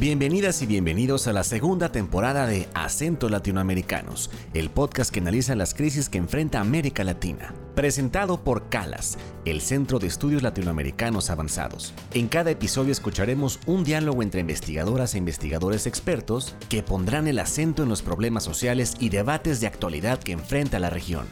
Bienvenidas y bienvenidos a la segunda temporada de Acentos Latinoamericanos, el podcast que analiza las crisis que enfrenta América Latina. Presentado por CALAS, el Centro de Estudios Latinoamericanos Avanzados. En cada episodio escucharemos un diálogo entre investigadoras e investigadores expertos que pondrán el acento en los problemas sociales y debates de actualidad que enfrenta la región.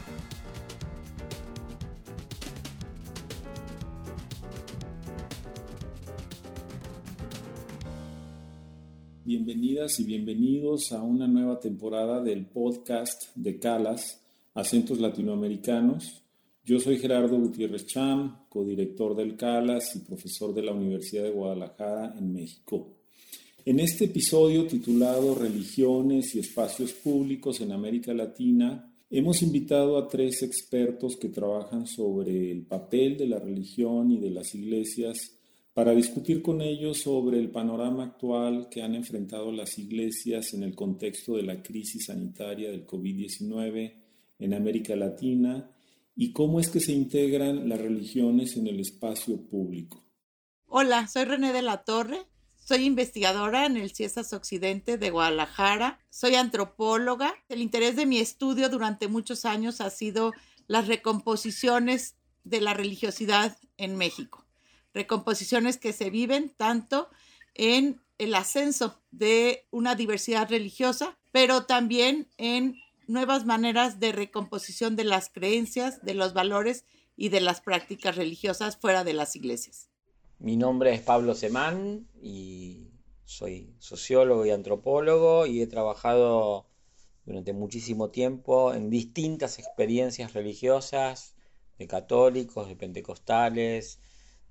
Bienvenidas y bienvenidos a una nueva temporada del podcast de Calas, Acentos Latinoamericanos. Yo soy Gerardo Gutiérrez Cham, codirector del Calas y profesor de la Universidad de Guadalajara en México. En este episodio titulado Religiones y Espacios Públicos en América Latina, hemos invitado a tres expertos que trabajan sobre el papel de la religión y de las iglesias para discutir con ellos sobre el panorama actual que han enfrentado las iglesias en el contexto de la crisis sanitaria del COVID-19 en América Latina y cómo es que se integran las religiones en el espacio público. Hola, soy René de la Torre, soy investigadora en el CIESAS Occidente de Guadalajara, soy antropóloga. El interés de mi estudio durante muchos años ha sido las recomposiciones de la religiosidad en México recomposiciones que se viven tanto en el ascenso de una diversidad religiosa, pero también en nuevas maneras de recomposición de las creencias, de los valores y de las prácticas religiosas fuera de las iglesias. Mi nombre es Pablo Semán y soy sociólogo y antropólogo y he trabajado durante muchísimo tiempo en distintas experiencias religiosas de católicos, de pentecostales,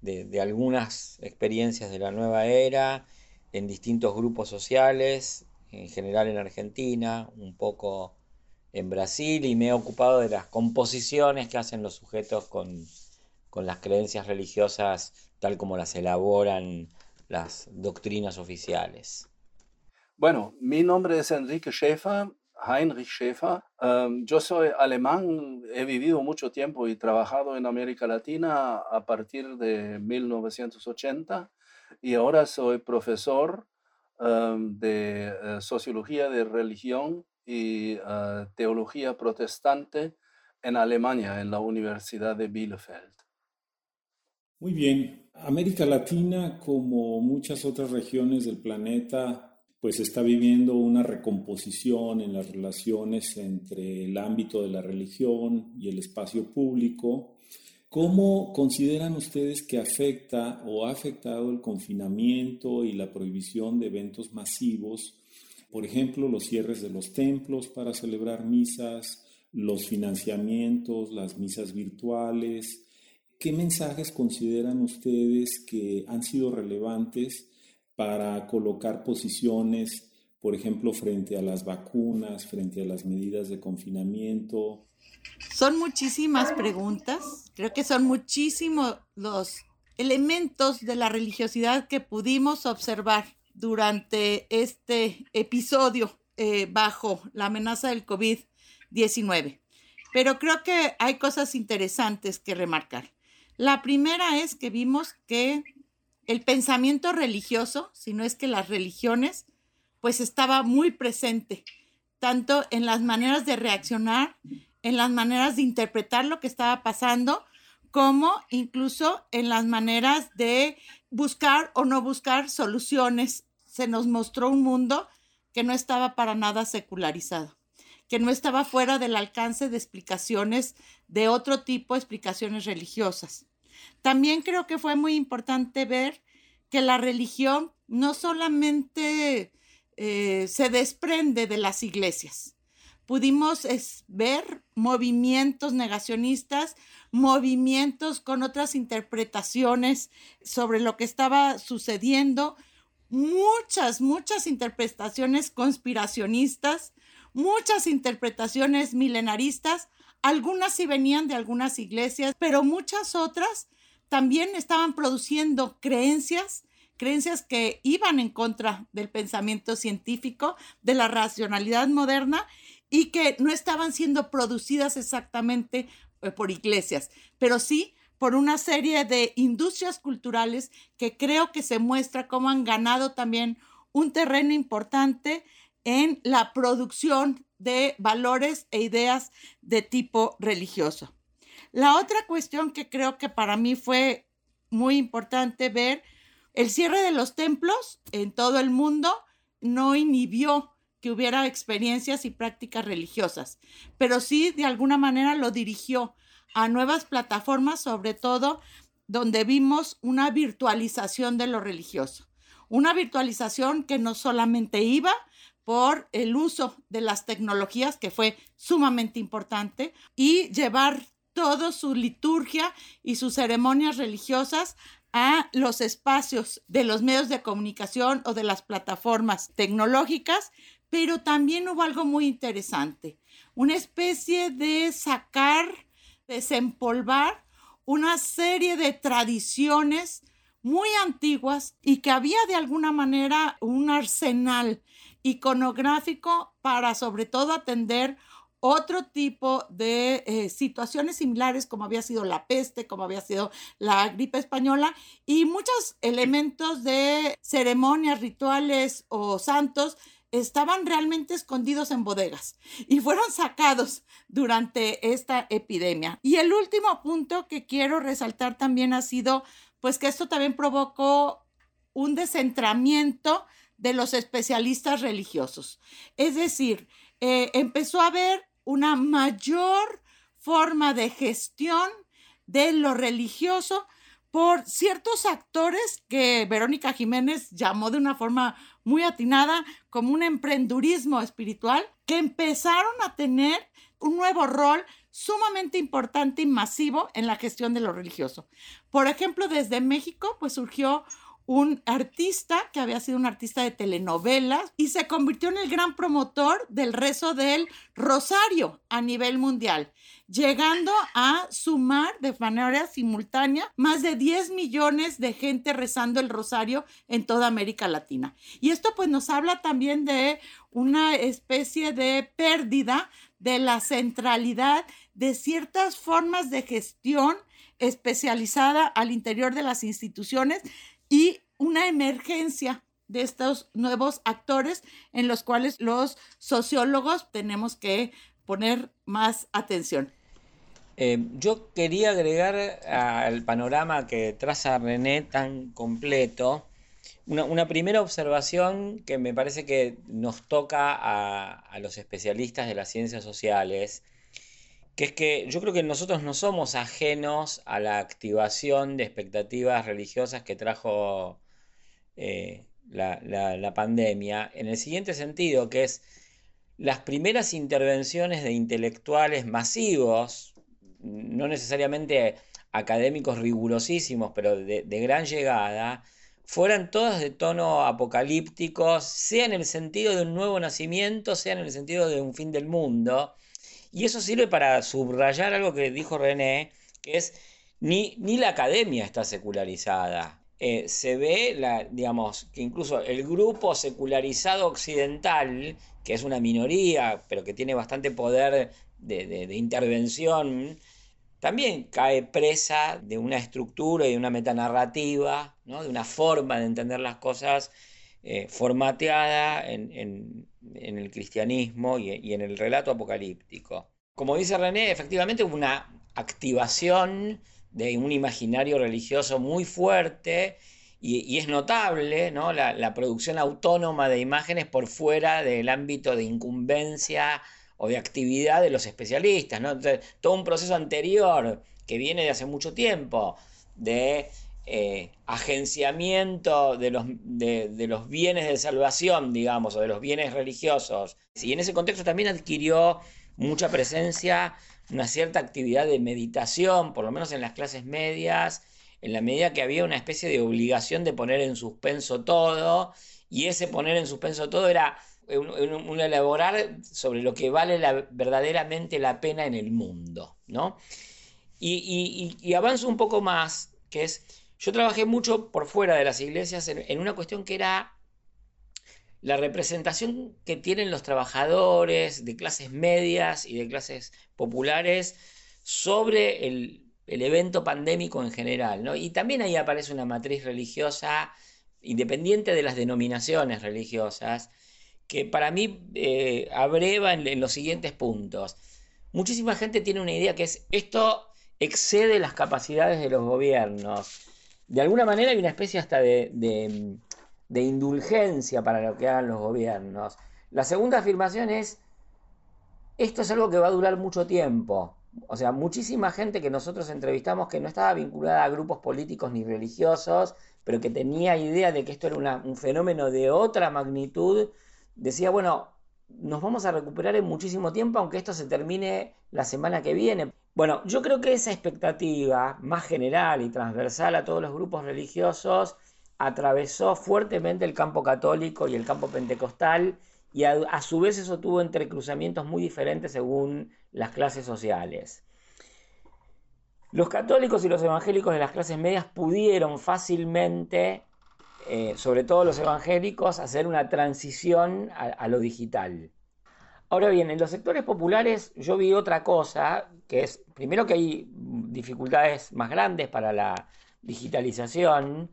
de, algunas experiencias de la nueva era en distintos grupos sociales, en general en Argentina, un poco en Brasil, y me he ocupado de las composiciones que hacen los sujetos con, con las creencias religiosas tal como las elaboran las doctrinas oficiales. Bueno, mi nombre es Enrique Schäfer, Heinrich Schäfer. Em, yo soy alemán, he vivido mucho tiempo y trabajado en América Latina a partir de 1980 y ahora soy profesor em, de eh, sociología de religión y eh, teología protestante en Alemania, en la Universidad de Bielefeld. Muy bien. América Latina, como muchas otras regiones del planeta, pues está viviendo una recomposición en las relaciones entre el ámbito de la religión y el espacio público. ¿Cómo consideran ustedes que afecta o ha afectado el confinamiento y la prohibición de eventos masivos? Por ejemplo, los cierres de los templos para celebrar misas, los financiamientos, las misas virtuales. ¿Qué mensajes consideran ustedes que han sido relevantes para colocar posiciones, por ejemplo, frente a las vacunas, frente a las medidas de confinamiento? Son muchísimas preguntas, creo que son muchísimos los elementos de la religiosidad que pudimos observar durante este episodio eh, bajo la amenaza del COVID-19. Pero creo que hay cosas interesantes que remarcar. La primera es que vimos que el pensamiento religioso, si no es que las religiones, pues estaba muy presente, tanto en las maneras de reaccionar, en las maneras de interpretar lo que estaba pasando, como incluso en las maneras de buscar o no buscar soluciones. Se nos mostró un mundo que no estaba para nada secularizado, que no estaba fuera del alcance de explicaciones de otro tipo, explicaciones religiosas. También creo que fue muy importante ver que la religión no solamente eh, se desprende de las iglesias. Pudimos ver movimientos negacionistas, movimientos con otras interpretaciones sobre lo que estaba sucediendo, muchas, muchas interpretaciones conspiracionistas, muchas interpretaciones milenaristas, algunas sí venían de algunas iglesias, pero muchas otras también estaban produciendo creencias, creencias que iban en contra del pensamiento científico, de la racionalidad moderna y que no estaban siendo producidas exactamente eh, por iglesias, pero sí por una serie de industrias culturales que creo que se muestra cómo han ganado también un terreno importante en la producción de valores e ideas de tipo religioso. La otra cuestión que creo que para mí fue muy importante ver, el cierre de los templos en todo el mundo no inhibió que hubiera experiencias y prácticas religiosas, pero sí de alguna manera lo dirigió a nuevas plataformas, sobre todo donde vimos una virtualización de lo religioso. Una virtualización que no solamente iba por el uso de las tecnologías, que fue sumamente importante, y llevar toda su liturgia y sus ceremonias religiosas a los espacios de los medios de comunicación o de las plataformas tecnológicas, pero también hubo algo muy interesante, una especie de sacar, desempolvar una serie de tradiciones muy antiguas y que había de alguna manera un arsenal iconográfico para sobre todo atender otro tipo de eh, situaciones similares como había sido la peste, como había sido la gripe española y muchos elementos de ceremonias, rituales o santos estaban realmente escondidos en bodegas y fueron sacados durante esta epidemia. Y el último punto que quiero resaltar también ha sido, pues que esto también provocó un descentramiento de los especialistas religiosos. Es decir, eh, empezó a haber una mayor forma de gestión de lo religioso por ciertos actores que Verónica Jiménez llamó de una forma muy atinada como un emprendurismo espiritual, que empezaron a tener un nuevo rol sumamente importante y masivo en la gestión de lo religioso. Por ejemplo, desde México, pues surgió un artista que había sido un artista de telenovelas y se convirtió en el gran promotor del rezo del rosario a nivel mundial, llegando a sumar de manera simultánea más de 10 millones de gente rezando el rosario en toda América Latina. Y esto pues nos habla también de una especie de pérdida de la centralidad de ciertas formas de gestión especializada al interior de las instituciones y una emergencia de estos nuevos actores en los cuales los sociólogos tenemos que poner más atención. Eh, yo quería agregar al panorama que traza René tan completo una, primera observación que me parece que nos toca a los especialistas de las ciencias sociales que es que yo creo que nosotros no somos ajenos a la activación de expectativas religiosas que trajo eh, la, pandemia, en el siguiente sentido, que es las primeras intervenciones de intelectuales masivos, no necesariamente académicos rigurosísimos, pero de, de gran llegada, fueran todas de tono apocalíptico, sea en el sentido de un nuevo nacimiento, sea en el sentido de un fin del mundo, y eso sirve para subrayar algo que dijo René, que es ni, ni la academia está secularizada. Eh, se ve, la, digamos, que incluso el grupo secularizado occidental, que es una minoría, pero que tiene bastante poder de, intervención, también cae presa de una estructura y de una metanarrativa, ¿no? de una forma de entender las cosas eh, formateada en, el cristianismo y, en el relato apocalíptico. Como dice René, efectivamente hubo una activación de un imaginario religioso muy fuerte y, es notable ¿no? la, producción autónoma de imágenes por fuera del ámbito de incumbencia o de actividad de los especialistas. ¿no? todo un proceso anterior que viene de hace mucho tiempo de eh, agenciamiento de los, de, los, bienes de salvación, digamos, o de los bienes religiosos. Y en ese contexto también adquirió mucha presencia una cierta actividad de meditación, por lo menos en las clases medias, en la medida que había una especie de obligación de poner en suspenso todo, y ese poner en suspenso todo era un, elaborar sobre lo que vale verdaderamente la pena en el mundo, ¿no? Y, y avanzo un poco más, que es yo trabajé mucho por fuera de las iglesias en, una cuestión que era la representación que tienen los trabajadores de clases medias y de clases populares sobre el, evento pandémico en general. Y también ahí aparece una matriz religiosa independiente de las denominaciones religiosas, que para mí eh, abreva en, los siguientes puntos. Muchísima gente tiene una idea que es esto excede las capacidades de los gobiernos. De alguna manera hay una especie hasta de, de indulgencia para lo que hagan los gobiernos. La segunda afirmación es, esto es algo que va a durar mucho tiempo. O sea, muchísima gente que nosotros entrevistamos que no estaba vinculada a grupos políticos ni religiosos, pero que tenía idea de que esto era un fenómeno de otra magnitud, decía, bueno, nos vamos a recuperar en muchísimo tiempo, aunque esto se termine la semana que viene. Bueno, yo creo que esa expectativa más general y transversal a todos los grupos religiosos atravesó fuertemente el campo católico y el campo pentecostal y a, su vez eso tuvo entrecruzamientos muy diferentes según las clases sociales. Los católicos y los evangélicos de las clases medias pudieron fácilmente, eh, sobre todo los evangélicos, hacer una transición a, lo digital. Ahora bien, en los sectores populares yo vi otra cosa, que es, primero que hay dificultades más grandes para la digitalización,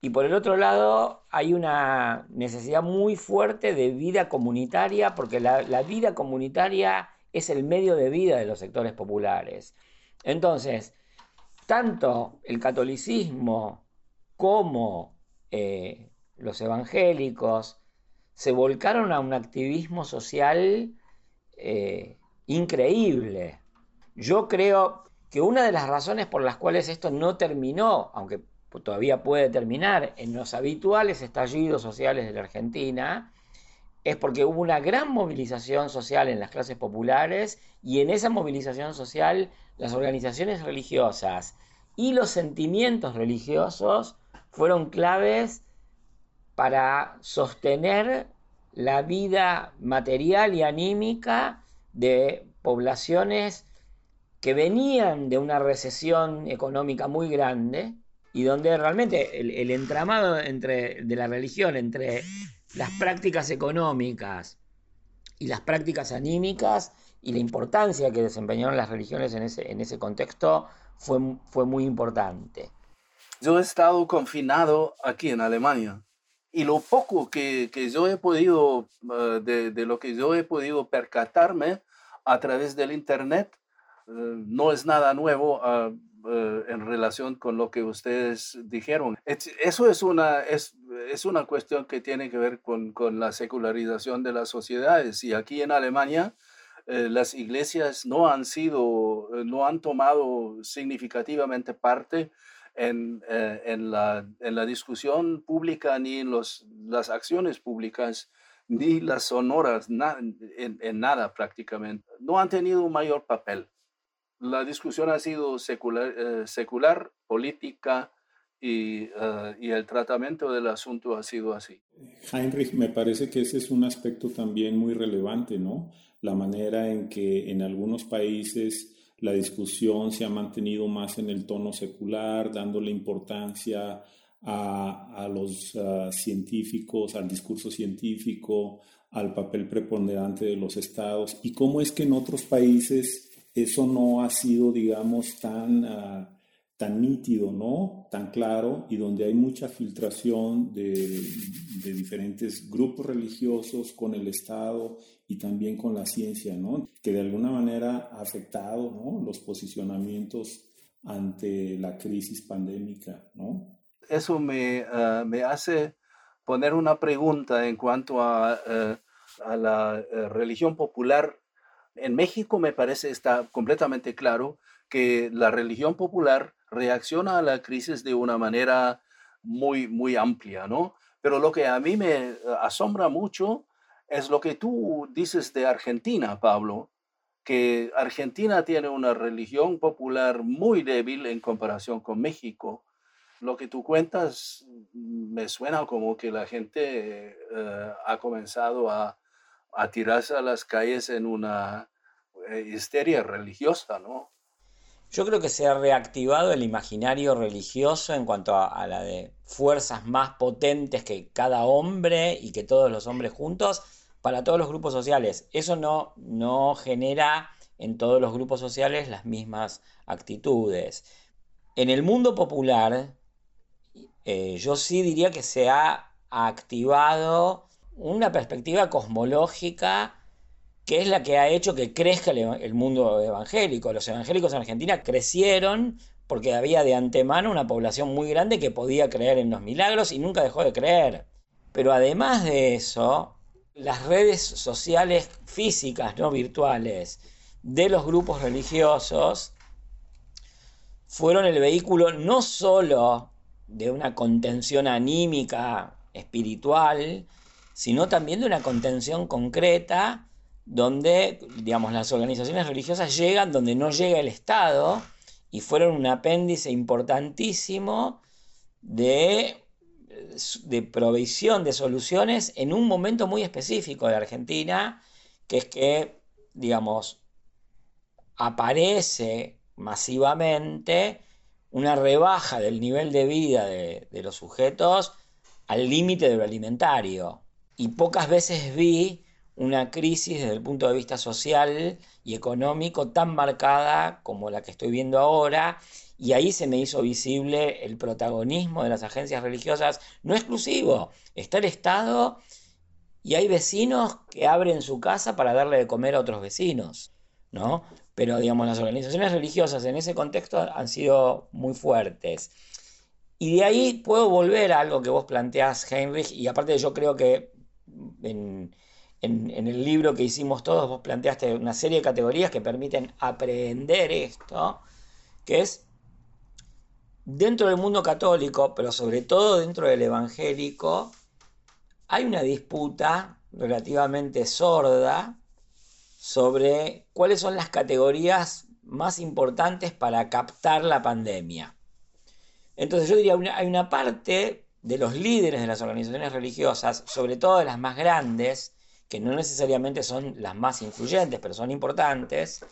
y por el otro lado, hay una necesidad muy fuerte de vida comunitaria, porque la, vida comunitaria es el medio de vida de los sectores populares. Entonces, tanto el catolicismo como eh, los evangélicos se volcaron a un activismo social eh, increíble. Yo creo que una de las razones por las cuales esto no terminó, aunque todavía puede terminar en los habituales estallidos sociales de la Argentina, es porque hubo una gran movilización social en las clases populares y en esa movilización social las organizaciones religiosas y los sentimientos religiosos fueron claves para sostener la vida material y anímica de poblaciones que venían de una recesión económica muy grande y donde realmente el, entramado entre, de la religión entre las prácticas económicas y las prácticas anímicas y la importancia que desempeñaron las religiones en ese, en ese contexto fue, fue muy importante. Yo he estado confinado aquí en Alemania y lo poco que, que yo he podido, eh, de, de, lo que yo he podido percatarme a través del Internet, eh, no es nada nuevo. Uh, en relación con lo que ustedes dijeron. Eso es una, es, es una cuestión que tiene que ver con, con, la secularización de las sociedades. Y aquí en Alemania, eh, las iglesias no han sido, no han tomado significativamente parte en, en, la, en la, discusión pública ni en los, las acciones públicas ni las sonoras, en, en nada prácticamente. No han tenido un mayor papel la discusión ha sido secular, eh, secular política y, eh, y, el tratamiento del asunto ha sido así. Heinrich, me parece que ese es un aspecto también muy relevante, ¿no? La manera en que en algunos países la discusión se ha mantenido más en el tono secular, dándole importancia a, a los uh, científicos, al discurso científico, al papel preponderante de los estados, y cómo es que en otros países eso no ha sido, digamos, tan, ah, tan nítido, ¿no? Tan claro y donde hay mucha filtración de, diferentes grupos religiosos con el Estado y también con la ciencia, ¿no? Que de alguna manera ha afectado, ¿no? Los posicionamientos ante la crisis pandémica, ¿no? Eso me, ah, me hace poner una pregunta en cuanto a, eh, la eh, religión popular en México me parece está completamente claro que la religión popular reacciona a la crisis de una manera muy, muy amplia, ¿no? Pero lo que a mí me asombra mucho es lo que tú dices de Argentina, Pablo, que Argentina tiene una religión popular muy débil en comparación con México. Lo que tú cuentas me suena como que la gente eh, ha comenzado a, a tirarse a las calles en una eh, histeria religiosa, ¿no? Yo creo que se ha reactivado el imaginario religioso en cuanto a, la de fuerzas más potentes que cada hombre y que todos los hombres juntos para todos los grupos sociales. Eso no, no genera en todos los grupos sociales las mismas actitudes. En el mundo popular, eh, yo sí diría que se ha activado una perspectiva cosmológica que es la que ha hecho que crezca el, mundo evangélico. Los evangélicos en Argentina crecieron porque había de antemano una población muy grande que podía creer en los milagros y nunca dejó de creer. Pero además de eso, las redes sociales físicas, no virtuales, de los grupos religiosos fueron el vehículo no solo de una contención anímica, espiritual, sino también de una contención concreta donde, digamos, las organizaciones religiosas llegan donde no llega el Estado y fueron un apéndice importantísimo de, de provisión de soluciones en un momento muy específico de Argentina, que es que, digamos, aparece masivamente una rebaja del nivel de vida de, los sujetos al límite de lo alimentario. Y pocas veces vi una crisis desde el punto de vista social y económico tan marcada como la que estoy viendo ahora. Y ahí se me hizo visible el protagonismo de las agencias religiosas, no exclusivo. Está el Estado y hay vecinos que abren su casa para darle de comer a otros vecinos, ¿no? pero digamos, las organizaciones religiosas en ese contexto han sido muy fuertes. Y de ahí puedo volver a algo que vos planteás, Heinrich, y aparte yo creo que en, el libro que hicimos todos vos planteaste una serie de categorías que permiten aprender esto, que es dentro del mundo católico, pero sobre todo dentro del evangélico, hay una disputa relativamente sorda sobre cuáles son las categorías más importantes para captar la pandemia. Entonces yo diría, hay una parte de los líderes de las organizaciones religiosas, sobre todo de las más grandes, que no necesariamente son las más influyentes, pero son importantes,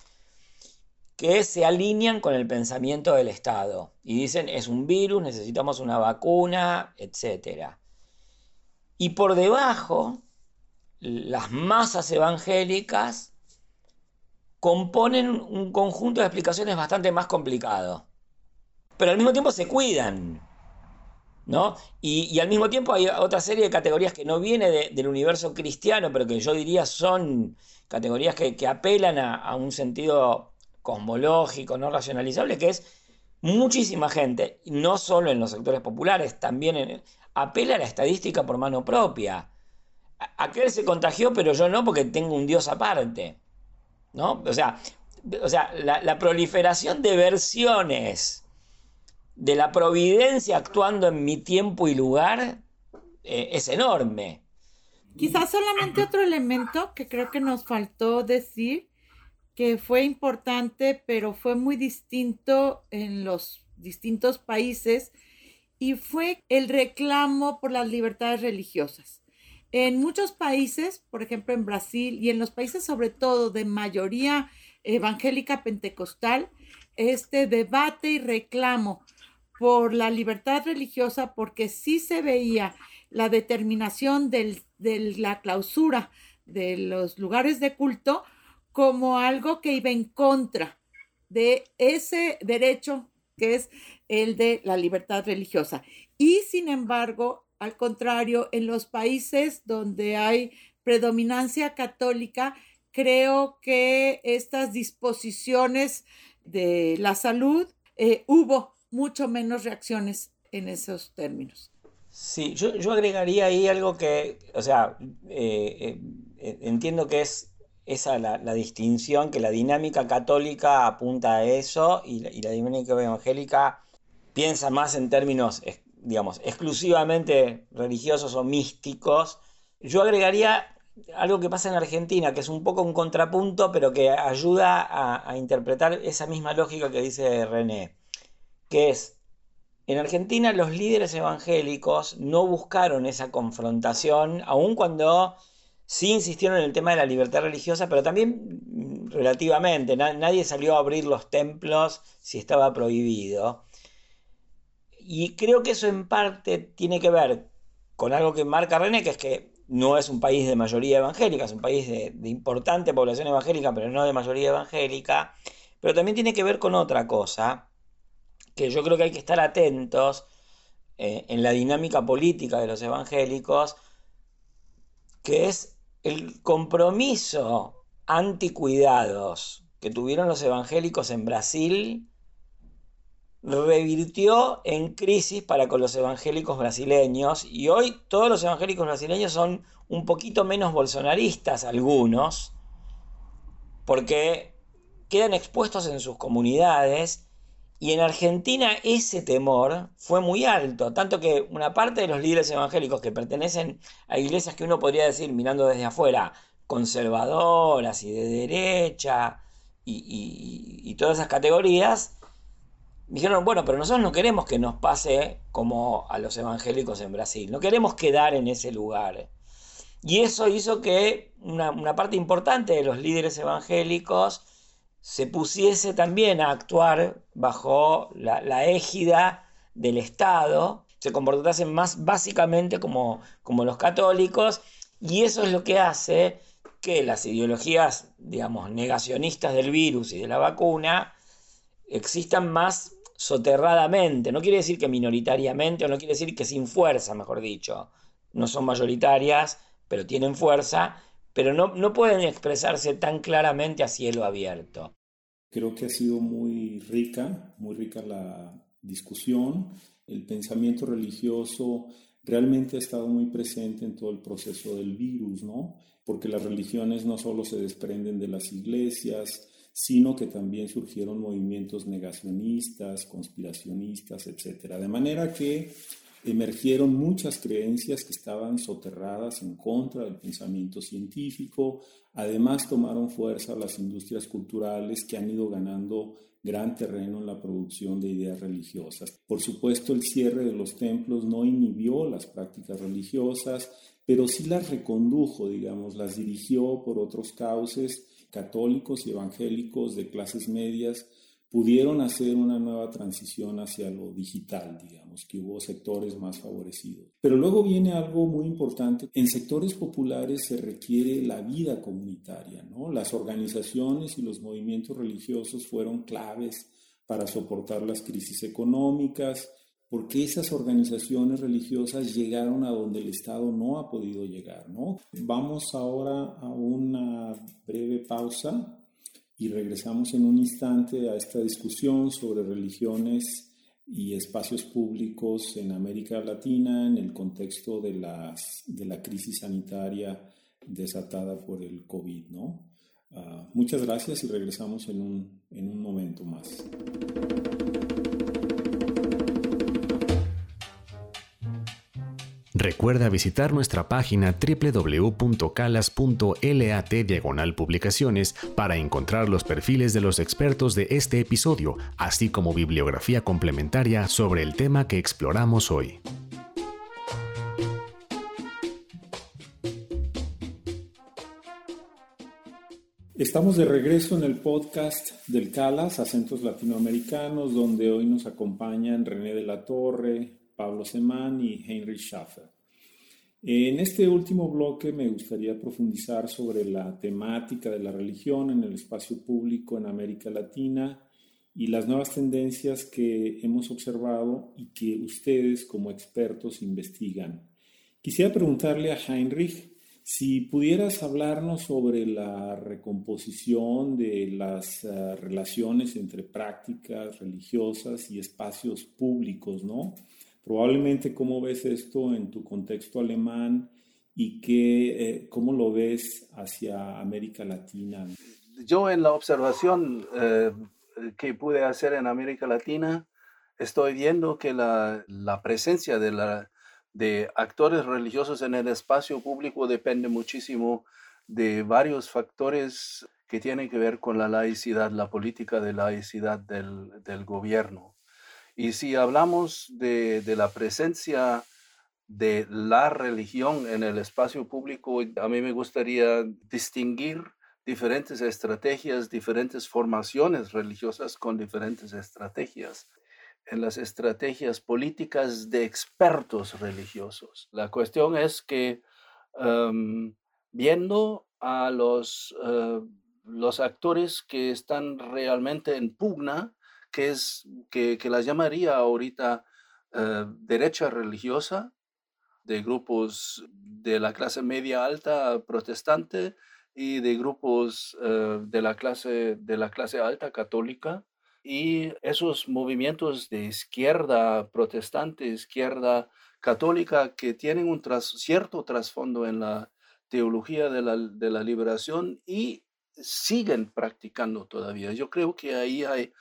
que se alinean con el pensamiento del Estado y dicen es un virus, necesitamos una vacuna, etc. Y por debajo, las masas evangélicas componen un conjunto de explicaciones bastante más complicado. Pero al mismo tiempo se cuidan. ¿No? Y, al mismo tiempo hay otra serie de categorías que no viene del universo cristiano, pero que yo diría son categorías que, apelan a, un sentido cosmológico, no racionalizable, que es muchísima gente, no solo en los sectores populares, también apela a la estadística por mano propia. Aquel se contagió, pero yo no, porque tengo un Dios aparte. ¿no? O sea, o sea la, proliferación de versiones de la providencia actuando en mi tiempo y lugar eh, es enorme. Quizás solamente otro elemento que creo que nos faltó decir, que fue importante, pero fue muy distinto en los distintos países, y fue el reclamo por las libertades religiosas. En muchos países, por ejemplo en Brasil y en los países sobre todo de mayoría evangélica pentecostal, este debate y reclamo por la libertad religiosa, porque sí se veía la determinación de la clausura de los lugares de culto como algo que iba en contra de ese derecho que es el de la libertad religiosa. Y sin embargo, al contrario, en los países donde hay predominancia católica, creo que estas disposiciones de la salud eh, hubo mucho menos reacciones en esos términos. Sí, yo, agregaría ahí algo que, o sea, eh, eh, entiendo que es esa la, distinción, que la dinámica católica apunta a eso y la, dinámica evangélica piensa más en términos digamos, exclusivamente religiosos o místicos. Yo agregaría algo que pasa en Argentina, que es un poco un contrapunto, pero que ayuda a interpretar esa misma lógica que dice René, que es, en Argentina los líderes evangélicos no buscaron esa confrontación, aun cuando sí insistieron en el tema de la libertad religiosa, pero también mm, relativamente, nadie salió a abrir los templos si estaba prohibido. Y creo que eso en parte tiene que ver con algo que marca René, que es que no es un país de mayoría evangélica, es un país de, importante población evangélica, pero no de mayoría evangélica. Pero también tiene que ver con otra cosa, que yo creo que hay que estar atentos eh, en la dinámica política de los evangélicos, que es el compromiso anticuidados que tuvieron los evangélicos en Brasil revirtió en crisis para con los evangélicos brasileños y hoy todos los evangélicos brasileños son un poquito menos bolsonaristas algunos porque quedan expuestos en sus comunidades y en Argentina ese temor fue muy alto, tanto que una parte de los líderes evangélicos que pertenecen a iglesias que uno podría decir mirando desde afuera conservadoras y de derecha y, todas esas categorías, dijeron, bueno, pero nosotros no queremos que nos pase como a los evangélicos en Brasil, no queremos quedar en ese lugar. Y eso hizo que una, parte importante de los líderes evangélicos se pusiese también a actuar bajo la, égida del Estado, se comportasen más básicamente como, como los católicos, y eso es lo que hace que las ideologías, digamos, negacionistas del virus y de la vacuna existan más soterradamente. No quiere decir que minoritariamente, o no quiere decir que sin fuerza, mejor dicho. No son mayoritarias, pero tienen fuerza, pero no, no pueden expresarse tan claramente a cielo abierto. Creo que ha sido muy rica, muy rica la discusión. El pensamiento religioso realmente ha estado muy presente en todo el proceso del virus, ¿no? Porque las religiones no solo se desprenden de las iglesias, sino que también surgieron movimientos negacionistas, conspiracionistas, etc. De manera que emergieron muchas creencias que estaban soterradas en contra del pensamiento científico. Además tomaron fuerza las industrias culturales que han ido ganando gran terreno en la producción de ideas religiosas. Por supuesto, el cierre de los templos no inhibió las prácticas religiosas, pero sí las recondujo, digamos, las dirigió por otros cauces católicos y evangélicos de clases medias pudieron hacer una nueva transición hacia lo digital, digamos, que hubo sectores más favorecidos. Pero luego viene algo muy importante. En sectores populares se requiere la vida comunitaria, ¿no? Las organizaciones y los movimientos religiosos fueron claves para soportar las crisis económicas, porque esas organizaciones religiosas llegaron a donde el Estado no ha podido llegar, ¿no? Vamos ahora a una breve pausa y regresamos en un instante a esta discusión sobre religiones y espacios públicos en América Latina en el contexto de, las, de la crisis sanitaria desatada por el COVID. ¿no? Ah, muchas gracias y regresamos en un, en un momento más. Recuerda visitar nuestra página www.calas.lat diagonal publicaciones para encontrar los perfiles de los expertos de este episodio, así como bibliografía complementaria sobre el tema que exploramos hoy. Estamos de regreso en el podcast del CALAS, Acentos Latinoamericanos, donde hoy nos acompañan René de la Torre, Pablo Semán y Heinrich Schaffer. En este último bloque me gustaría profundizar sobre la temática de la religión en el espacio público en América Latina y las nuevas tendencias que hemos observado y que ustedes como expertos investigan. Quisiera preguntarle a Heinrich si pudieras hablarnos sobre la recomposición de las uh, relaciones entre prácticas religiosas y espacios públicos, ¿no? Probablemente cómo ves esto en tu contexto alemán y qué, eh, cómo lo ves hacia América Latina. Yo en la observación eh, que pude hacer en América Latina, estoy viendo que la, la presencia de, la, de actores religiosos en el espacio público depende muchísimo de varios factores que tienen que ver con la laicidad, la política de laicidad del, del gobierno. Y si hablamos de, la presencia de la religión en el espacio público, a mí me gustaría distinguir diferentes estrategias, diferentes formaciones religiosas con diferentes estrategias. En las estrategias políticas de expertos religiosos. La cuestión es que em, viendo a los, eh, los actores que están realmente en pugna que, es, que, que las llamaría ahorita eh, derecha religiosa, de grupos de la clase media alta protestante y de grupos eh, de, la clase, de la clase alta católica. Y esos movimientos de izquierda protestante, izquierda católica, que tienen un cierto trasfondo en la teología de la, de la liberación y siguen practicando todavía. Yo creo que ahí hay,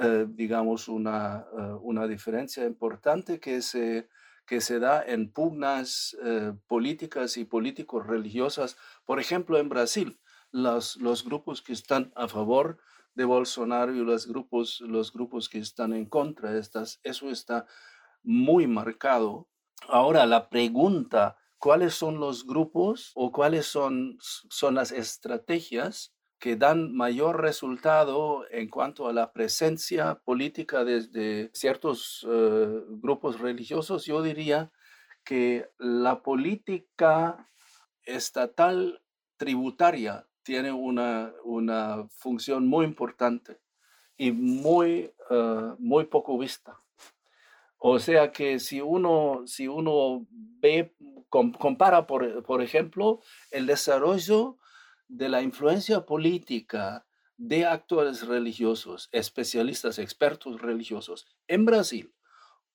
eh, digamos, una, eh, una diferencia importante que se, que se da en pugnas eh, políticas y políticos religiosas. Por ejemplo, en Brasil, los, los grupos que están a favor de Bolsonaro y los grupos, los grupos que están en contra, estas, eso está muy marcado. Ahora, la pregunta cuáles son los grupos o cuáles son, son las estrategias que dan mayor resultado en cuanto a la presencia política desde ciertos eh, grupos religiosos, yo diría que la política estatal tributaria tiene una, una función muy importante y muy, eh, muy poco vista. O sea que si uno, si uno ve compara, por, por ejemplo, el desarrollo de la influencia política de actores religiosos, especialistas, expertos religiosos en Brasil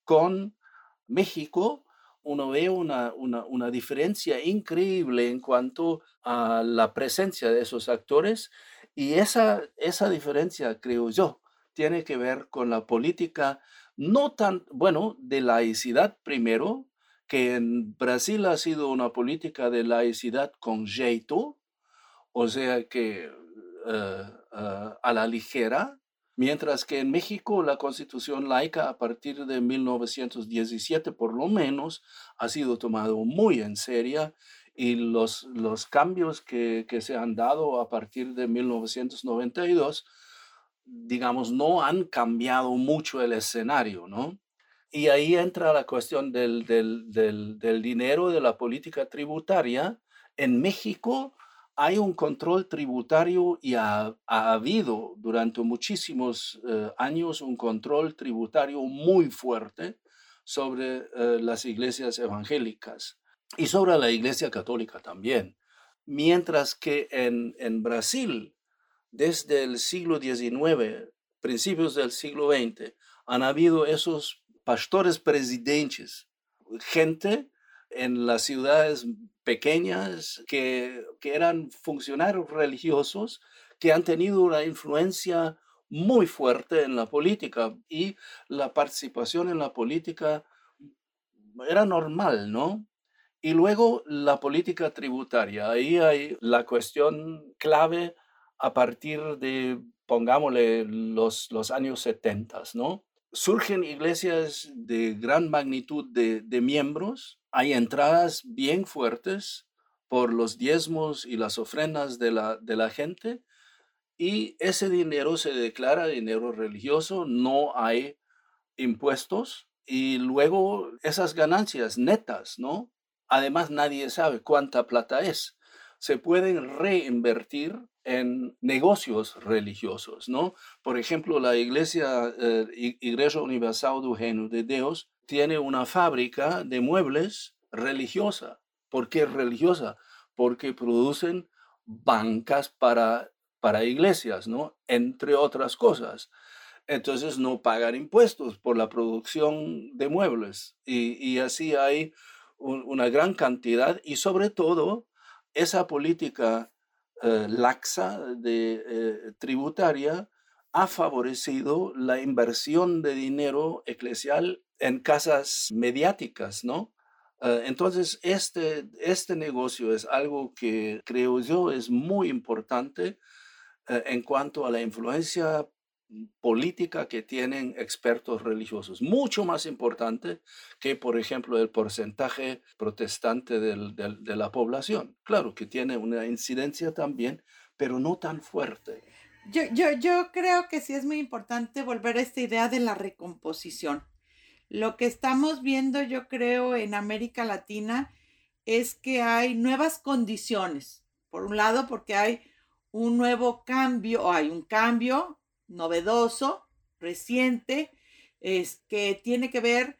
con México, uno ve una, una, diferencia increíble en cuanto a la presencia de esos actores y esa, esa diferencia, creo yo, tiene que ver con la política no tan, bueno, de laicidad primero, que en Brasil ha sido una política de laicidad con jeito, o sea que eh, eh, a la ligera, mientras que en México la constitución laica a partir de 1917 por lo menos ha sido tomado muy en serio y los, los cambios que, que se han dado a partir de 1992, digamos, no han cambiado mucho el escenario, ¿no? Y ahí entra la cuestión del, del, dinero, de la política tributaria. En México hay un control tributario y ha, habido durante muchísimos eh, años un control tributario muy fuerte sobre eh, las iglesias evangélicas y sobre la iglesia católica también. Mientras que en, en Brasil, desde el siglo XIX, principios del siglo XX, han habido esos pastores presidentes, gente en las ciudades pequeñas que, eran funcionarios religiosos que han tenido una influencia muy fuerte en la política y la participación en la política era normal, ¿no? Y luego la política tributaria. Ahí hay la cuestión clave a partir de, pongámosle, los, los años 70, ¿no? Surgen iglesias de gran magnitud de, miembros, hay entradas bien fuertes por los diezmos y las ofrendas de la, gente y ese dinero se declara dinero religioso, no hay impuestos y luego esas ganancias netas, ¿no? Además nadie sabe cuánta plata es. Se pueden reinvertir en negocios religiosos, ¿no? Por ejemplo, la Iglesia, eh, Iglesia Universal do Reino de Dios tiene una fábrica de muebles religiosa. ¿Por qué religiosa? Porque producen bancas para, para iglesias, ¿no? Entre otras cosas. Entonces no pagan impuestos por la producción de muebles y, y así hay una gran cantidad y sobre todo esa política eh, laxa de, eh, tributaria ha favorecido la inversión de dinero eclesial en casas mediáticas, ¿no? Eh, entonces, este, este negocio es algo que creo yo es muy importante en cuanto a la influencia política que tienen expertos religiosos, mucho más importante que, por ejemplo, el porcentaje protestante de la población. Claro que tiene una incidencia también, pero no tan fuerte. Yo, yo, yo creo que sí es muy importante volver a esta idea de la recomposición. Lo que estamos viendo, yo creo, en América Latina es que hay nuevas condiciones. Por un lado, porque hay un nuevo cambio, o hay un cambio novedoso, reciente, es que tiene que ver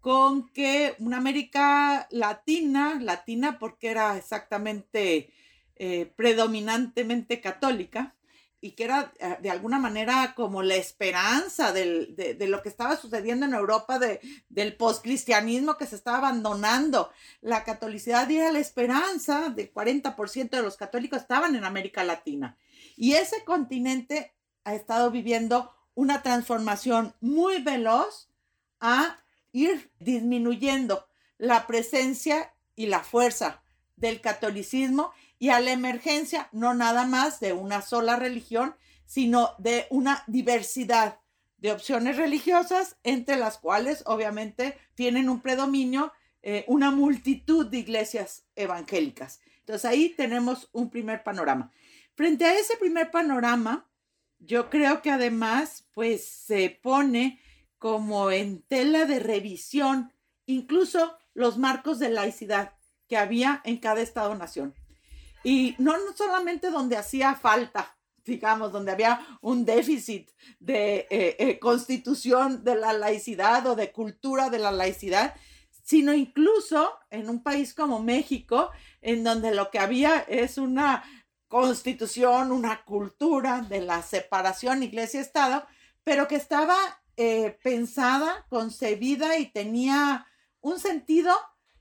con que una América latina, latina porque era exactamente eh, predominantemente católica, y que era eh, de alguna manera como la esperanza de, lo que estaba sucediendo en Europa, de, del postcristianismo que se estaba abandonando. La catolicidad era la esperanza, del 40% de los católicos estaban en América Latina. Y ese continente ha estado viviendo una transformación muy veloz a ir disminuyendo la presencia y la fuerza del catolicismo y a la emergencia no nada más de una sola religión, sino de una diversidad de opciones religiosas, entre las cuales obviamente tienen un predominio eh, una multitud de iglesias evangélicas. Entonces ahí tenemos un primer panorama. Frente a ese primer panorama, yo creo que además pues se pone como en tela de revisión incluso los marcos de laicidad que había en cada estado-nación. Y no, solamente donde hacía falta, digamos, donde había un déficit de eh, eh, constitución de la laicidad o de cultura de la laicidad, sino incluso en un país como México, en donde lo que había es una constitución, una cultura de la separación iglesia-estado, pero que estaba eh, pensada, concebida y tenía un sentido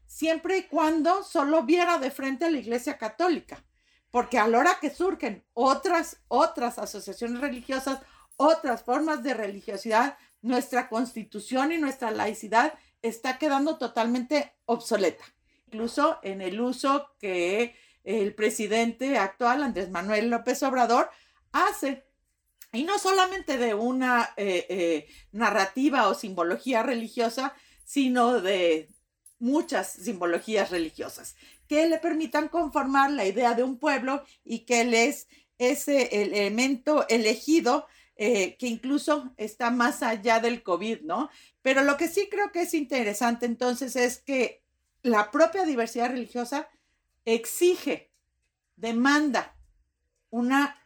siempre y cuando solo viera de frente a la Iglesia Católica, porque a la hora que surgen otras, otras asociaciones religiosas, otras formas de religiosidad, nuestra constitución y nuestra laicidad está quedando totalmente obsoleta, incluso en el uso que el presidente actual, Andrés Manuel López Obrador, hace y no solamente de una eh, eh, narrativa o simbología religiosa, sino de muchas simbologías religiosas que le permitan conformar la idea de un pueblo y que él es ese elemento elegido eh, que incluso está más allá del COVID, ¿no? Pero lo que sí creo que es interesante entonces es que la propia diversidad religiosa exige, demanda una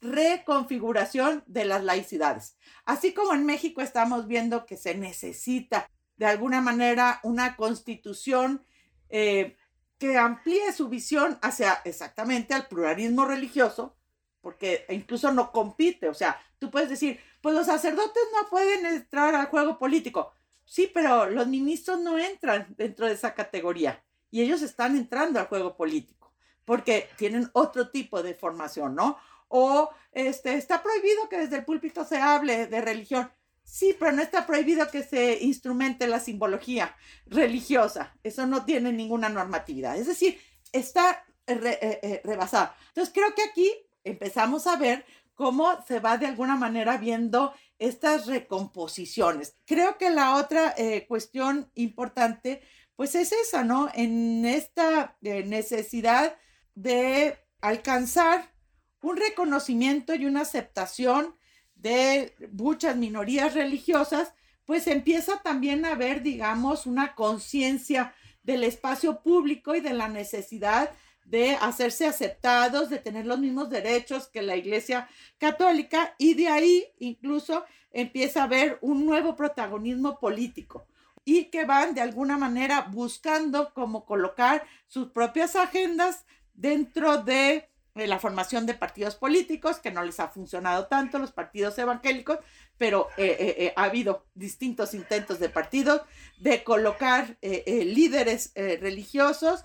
reconfiguración de las laicidades. Así como en México estamos viendo que se necesita de alguna manera una constitución eh, que amplíe su visión hacia exactamente al pluralismo religioso, porque incluso no compite, o sea, tú puedes decir, pues los sacerdotes no pueden entrar al juego político. Sí, pero los ministros no entran dentro de esa categoría y ellos están entrando al juego político porque tienen otro tipo de formación, ¿no? O este, está prohibido que desde el púlpito se hable de religión. Sí, pero no está prohibido que se instrumente la simbología religiosa. Eso no tiene ninguna normatividad. Es decir, está eh, eh, eh, rebasado. Entonces, creo que aquí empezamos a ver cómo se va de alguna manera viendo estas recomposiciones. Creo que la otra cuestión importante, pues es esa, ¿no? En esta necesidad de alcanzar un reconocimiento y una aceptación de muchas minorías religiosas, pues empieza también a haber, digamos, una conciencia del espacio público y de la necesidad de hacerse aceptados, de tener los mismos derechos que la Iglesia Católica y de ahí incluso empieza a haber un nuevo protagonismo político y que van de alguna manera buscando cómo colocar sus propias agendas dentro de la formación de partidos políticos, que no les ha funcionado tanto los partidos evangélicos, pero eh, eh, eh, ha habido distintos intentos de partidos de colocar líderes religiosos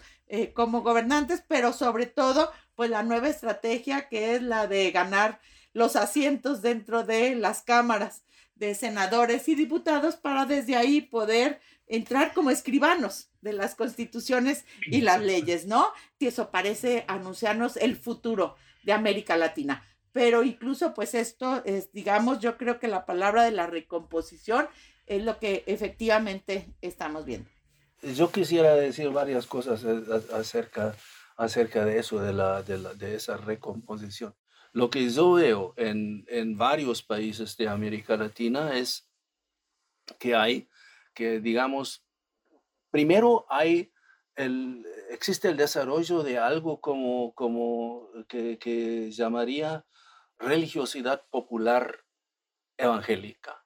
como gobernantes, pero sobre todo, pues la nueva estrategia que es la de ganar los asientos dentro de las cámaras de senadores y diputados para desde ahí poder entrar como escribanos de las constituciones y las leyes, ¿no? Y eso parece anunciarnos el futuro de América Latina. Pero incluso pues esto es, digamos, yo creo que la palabra de la recomposición es lo que efectivamente estamos viendo. Yo quisiera decir varias cosas eh, acerca, acerca de eso, de, la, de, la, de esa recomposición. Lo que yo veo en, en varios países de América Latina es que hay, que digamos, primero hay el, existe el desarrollo de algo como, como que, llamaría religiosidad popular evangélica,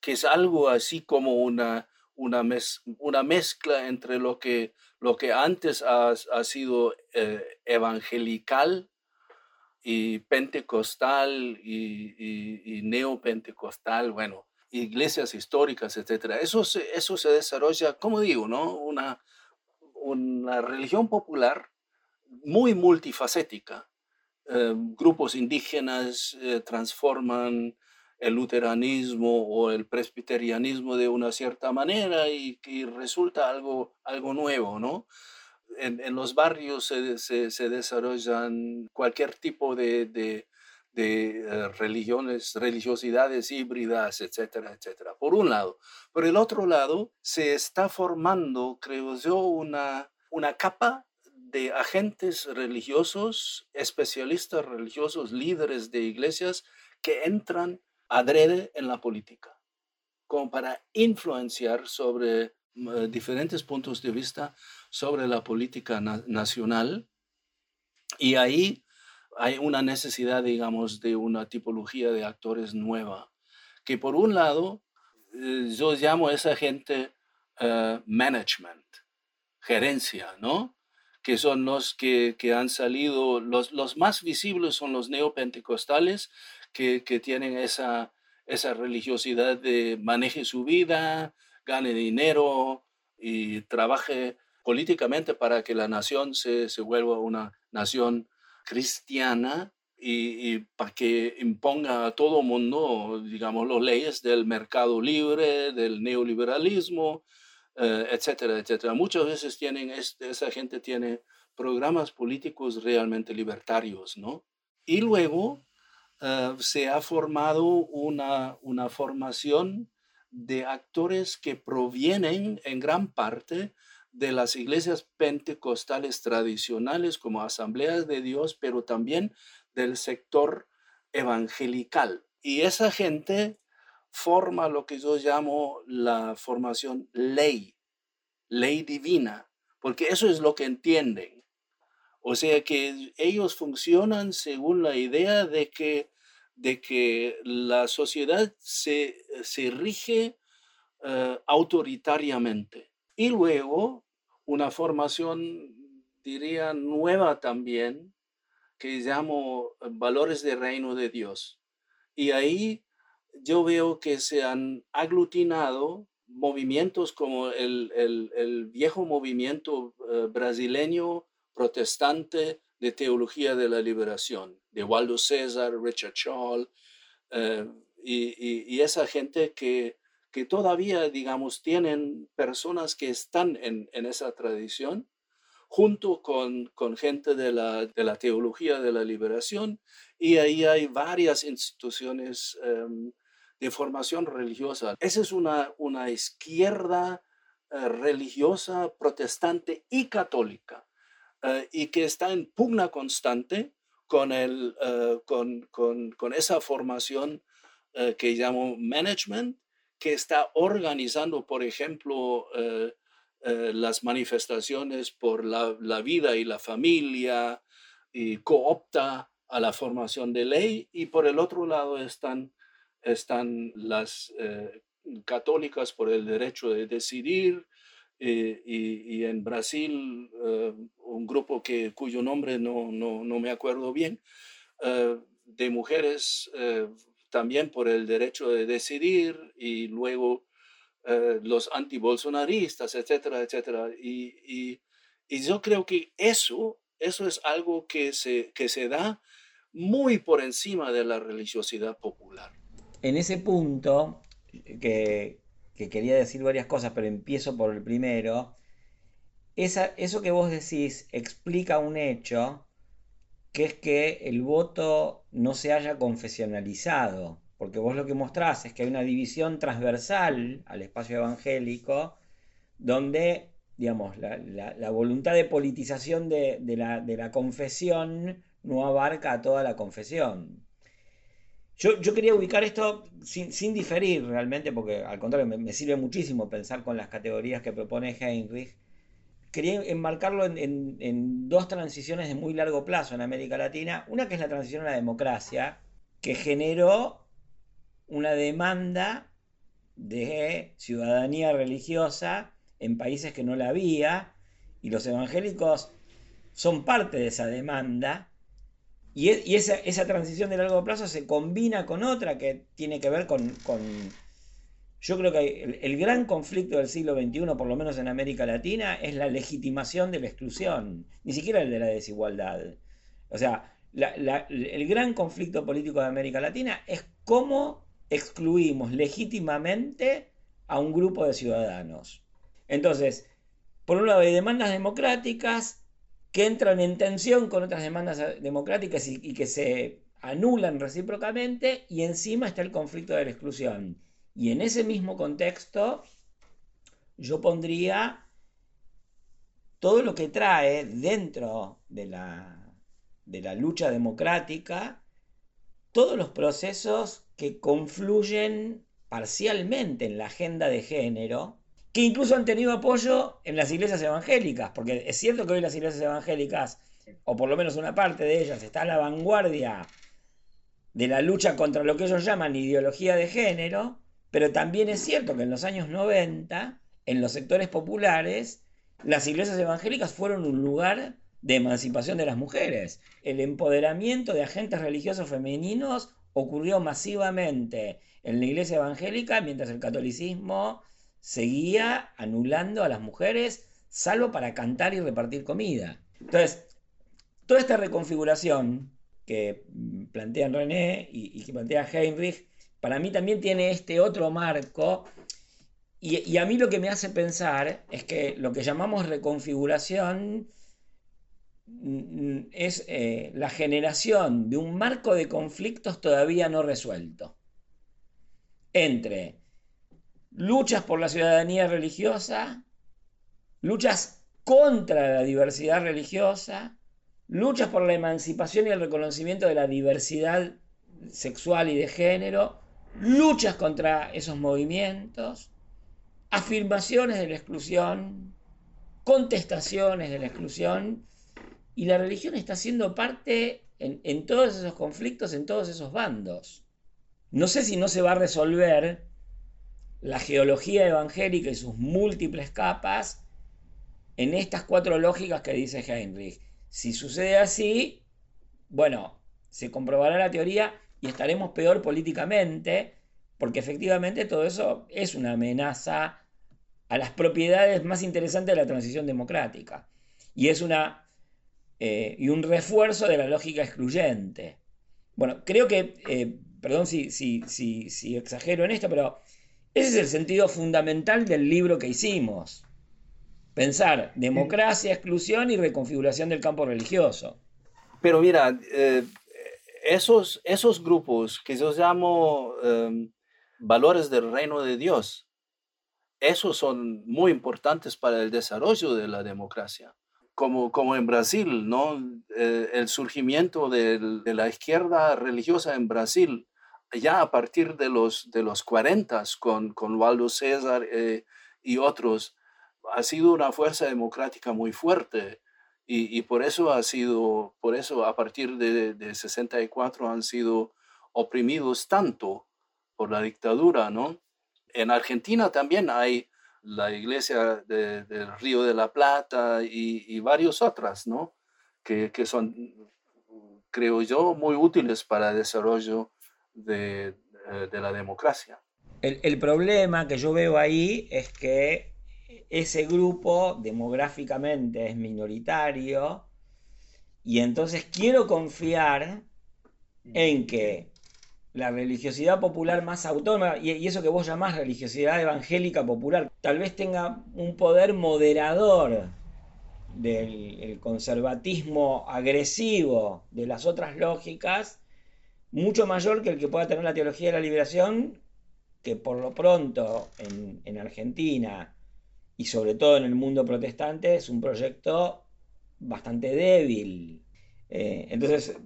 que es algo así como una, una, una mezcla entre lo que, lo que antes ha, sido eh, evangelical y pentecostal y, neopentecostal, bueno, iglesias históricas, etc. Eso eso se desarrolla, como digo, ¿no? Una, una religión popular muy multifacética. Eh, grupos indígenas eh, transforman el luteranismo o el presbiterianismo de una cierta manera y, que resulta algo, algo nuevo, ¿no? En, los barrios se, desarrollan cualquier tipo de, de, eh, religiones, religiosidades híbridas, etcétera, etcétera. Por un lado. Por el otro lado, se está formando, creo yo, una, una capa de agentes religiosos, especialistas religiosos, líderes de iglesias que entran adrede en la política, como para influenciar sobre mm, diferentes puntos de vista sobre la política nacional. Y ahí hay una necesidad, digamos, de una tipología de actores nueva, que por un lado, eh, yo llamo a esa gente eh, management, gerencia, ¿no? que son los que, que han salido, los, los, más visibles son los neopentecostales, que, que tienen esa, esa religiosidad de maneje su vida, gane dinero y trabaje políticamente para que la nación se, se vuelva una nación cristiana y, para que imponga a todo mundo, digamos, las leyes del mercado libre, del neoliberalismo, eh, etcétera, etcétera. Muchas veces tienen, esa gente tiene programas políticos realmente libertarios, ¿no? Y luego eh, se ha formado una, una formación de actores que provienen en gran parte de las iglesias pentecostales tradicionales como asambleas de Dios, pero también del sector evangelical. Y esa gente forma lo que yo llamo la formación ley, ley divina, porque eso es lo que entienden. O sea que ellos funcionan según la idea de que de que la sociedad se, rige eh, autoritariamente. Y luego una formación, diría, nueva también, que llamo valores de reino de Dios. Y ahí yo veo que se han aglutinado movimientos como el, viejo movimiento eh, brasileño protestante de teología de la liberación, de Waldo César, Richard Shaw, eh, y, esa gente que, que todavía, digamos, tienen personas que están en, esa tradición, junto con, con gente de la, de la, teología de la liberación, y ahí hay varias instituciones em, de formación religiosa. Esa es una, una izquierda eh, religiosa, protestante y católica eh, y que está en pugna constante con, el, eh, con, con, con, esa formación que llamo management, que está organizando, por ejemplo, las manifestaciones por la, vida y la familia y coopta a la formación de ley y por el otro lado están, están las católicas por el derecho de decidir, eh, y, en Brasil eh, un grupo que, cuyo nombre no, no, no me acuerdo bien, eh, de mujeres también por el derecho de decidir y luego los antibolsonaristas, etcétera, etcétera. Y, y, y, yo creo que eso, eso es algo que se, que se da muy por encima de la religiosidad popular. En ese punto, que, que quería decir varias cosas, pero empiezo por el primero. eso que vos decís explica un hecho, que es que el voto no se haya confesionalizado, porque vos lo que mostrás es que hay una división transversal al espacio evangélico, donde, digamos, la, voluntad de politización de, la, de la confesión no abarca a toda la confesión. Yo, quería ubicar esto sin, diferir realmente, porque al contrario, me, sirve muchísimo pensar con las categorías que propone Heinrich. Quería enmarcarlo en, dos transiciones de muy largo plazo en América Latina. Una que es la transición a la democracia, que generó una demanda de ciudadanía religiosa en países que no la había, y los evangélicos son parte de esa demanda, y, esa, transición de largo plazo se combina con otra que tiene que ver con, yo creo que el, gran conflicto del siglo XXI, por lo menos en América Latina, es la legitimación de la exclusión, ni siquiera el de la desigualdad. O sea, el gran conflicto político de América Latina es cómo excluimos legítimamente a un grupo de ciudadanos. Entonces, por un lado hay demandas democráticas que entran en tensión con otras demandas democráticas y, que se anulan recíprocamente, y encima está el conflicto de la exclusión. Y en ese mismo contexto, yo pondría todo lo que trae dentro de la, de la lucha democrática, todos los procesos que confluyen parcialmente en la agenda de género, que incluso han tenido apoyo en las iglesias evangélicas, porque es cierto que hoy las iglesias evangélicas, o por lo menos una parte de ellas, está a la vanguardia de la lucha contra lo que ellos llaman ideología de género, pero también es cierto que en los años 90, en los sectores populares, las iglesias evangélicas fueron un lugar de emancipación de las mujeres. El empoderamiento de agentes religiosos femeninos ocurrió masivamente en la iglesia evangélica mientras el catolicismo seguía anulando a las mujeres, salvo para cantar y repartir comida. Entonces, toda esta reconfiguración que plantean René y, que plantea Heinrich, para mí también tiene este otro marco. Y, a mí lo que me hace pensar es que lo que llamamos reconfiguración mm, es eh, la generación de un marco de conflictos todavía no resuelto entre luchas por la ciudadanía religiosa, luchas contra la diversidad religiosa, luchas por la emancipación y el reconocimiento de la diversidad sexual y de género, luchas contra esos movimientos, afirmaciones de la exclusión, contestaciones de la exclusión, y la religión está siendo parte en, todos esos conflictos, en todos esos bandos. No sé si no se va a resolver la geología evangélica y sus múltiples capas en estas cuatro lógicas que dice Heinrich. Si sucede así, bueno, se comprobará la teoría y estaremos peor políticamente, porque efectivamente todo eso es una amenaza a las propiedades más interesantes de la transición democrática. Y es una eh, y un refuerzo de la lógica excluyente. Bueno, creo que, eh, perdón si, si, si exagero en esto, pero ese es el sentido fundamental del libro que hicimos. Pensar democracia, exclusión y reconfiguración del campo religioso. Pero mira, eh, esos, esos grupos que yo llamo em, valores del reino de Dios, esos son muy importantes para el desarrollo de la democracia. Como, como en Brasil, ¿no? Eh, el surgimiento de, la izquierda religiosa en Brasil ya a partir de los, de los 40 con, con Waldo César eh, y otros, ha sido una fuerza democrática muy fuerte y, y, por eso ha sido, por eso a partir de, de 64 han sido oprimidos tanto por la dictadura, ¿no? En Argentina también hay la iglesia del Río de la Plata y, y varias otras, ¿no? Que, que, son, creo yo, muy útiles para el desarrollo eh, de, la democracia. El, problema que yo veo ahí es que ese grupo demográficamente es minoritario y entonces quiero confiar en que la religiosidad popular más autónoma, y, eso que vos llamás religiosidad evangélica popular, tal vez tenga un poder moderador del conservatismo agresivo de las otras lógicas mucho mayor que el que pueda tener la teología de la liberación, que por lo pronto en, Argentina y sobre todo en el mundo protestante es un proyecto bastante débil. Eh, entonces,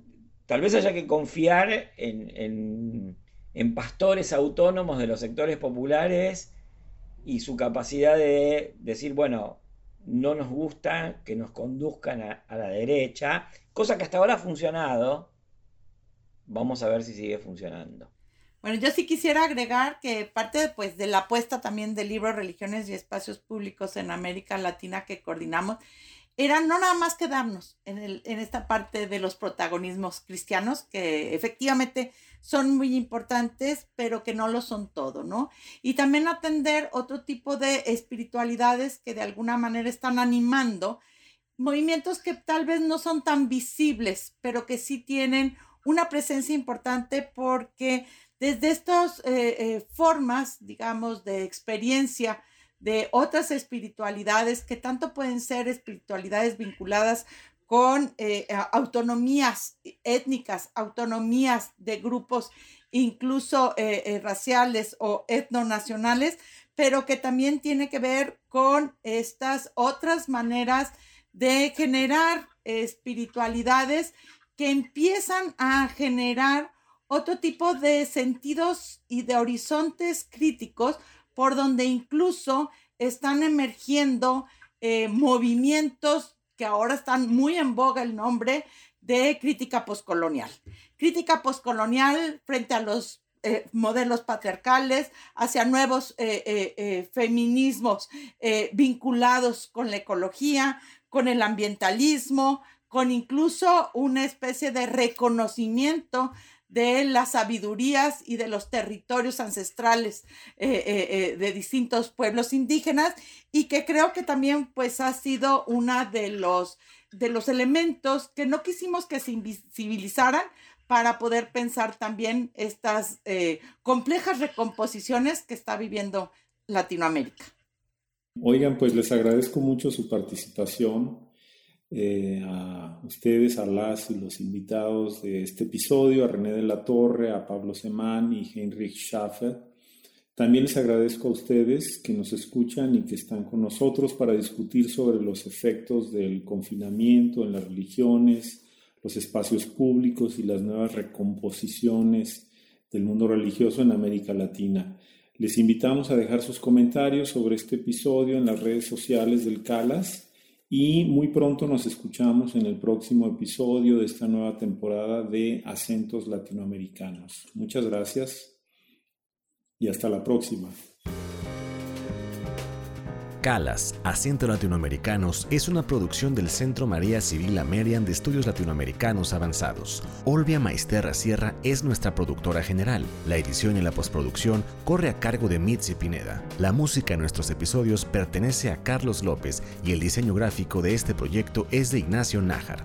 tal vez haya que confiar en, en, pastores autónomos de los sectores populares y su capacidad de decir, bueno, no nos gusta que nos conduzcan a, a la derecha, cosa que hasta ahora ha funcionado, Vamos a ver si sigue funcionando. Bueno, yo sí quisiera agregar que parte pues, de la apuesta también del libro Religiones y Espacios Públicos en América Latina que coordinamos era no nada más quedarnos en, el, en esta parte de los protagonismos cristianos, que efectivamente son muy importantes, pero que no lo son todo, ¿no? Y también atender otro tipo de espiritualidades que de alguna manera están animando movimientos que tal vez no son tan visibles, pero que sí tienen una presencia importante porque desde estas eh, eh, formas, digamos, de experiencia, de otras espiritualidades que tanto pueden ser espiritualidades vinculadas con eh, autonomías étnicas, autonomías de grupos incluso raciales o etnonacionales, pero que también tiene que ver con estas otras maneras de generar espiritualidades que empiezan a generar otro tipo de sentidos y de horizontes críticos por donde incluso están emergiendo eh, movimientos que ahora están muy en boga el nombre de crítica poscolonial. Crítica poscolonial frente a los eh, modelos patriarcales, hacia nuevos eh, feminismos vinculados con la ecología, con el ambientalismo, con incluso una especie de reconocimiento de las sabidurías y de los territorios ancestrales eh, eh, eh, de distintos pueblos indígenas y que creo que también pues ha sido una de los, de los elementos que no quisimos que se invisibilizaran para poder pensar también estas complejas recomposiciones que está viviendo Latinoamérica. Oigan, pues les agradezco mucho su participación. Eh, a ustedes, a las y los invitados de este episodio, a René de la Torre, a Pablo Semán y Heinrich Schaffer. También les agradezco a ustedes que nos escuchan y que están con nosotros para discutir sobre los efectos del confinamiento en las religiones, los espacios públicos y las nuevas recomposiciones del mundo religioso en América Latina. Les invitamos a dejar sus comentarios sobre este episodio en las redes sociales del CALAS y muy pronto nos escuchamos en el próximo episodio de esta nueva temporada de Acentos Latinoamericanos. Muchas gracias y hasta la próxima. Calas, Acento Latinoamericanos, es una producción del Centro María Civil Amerian de Estudios Latinoamericanos Avanzados. Olvia Maisterra Sierra es nuestra productora general. La edición y la postproducción corre a cargo de Mitzi Pineda. La música en nuestros episodios pertenece a Carlos López y el diseño gráfico de este proyecto es de Ignacio Nájar.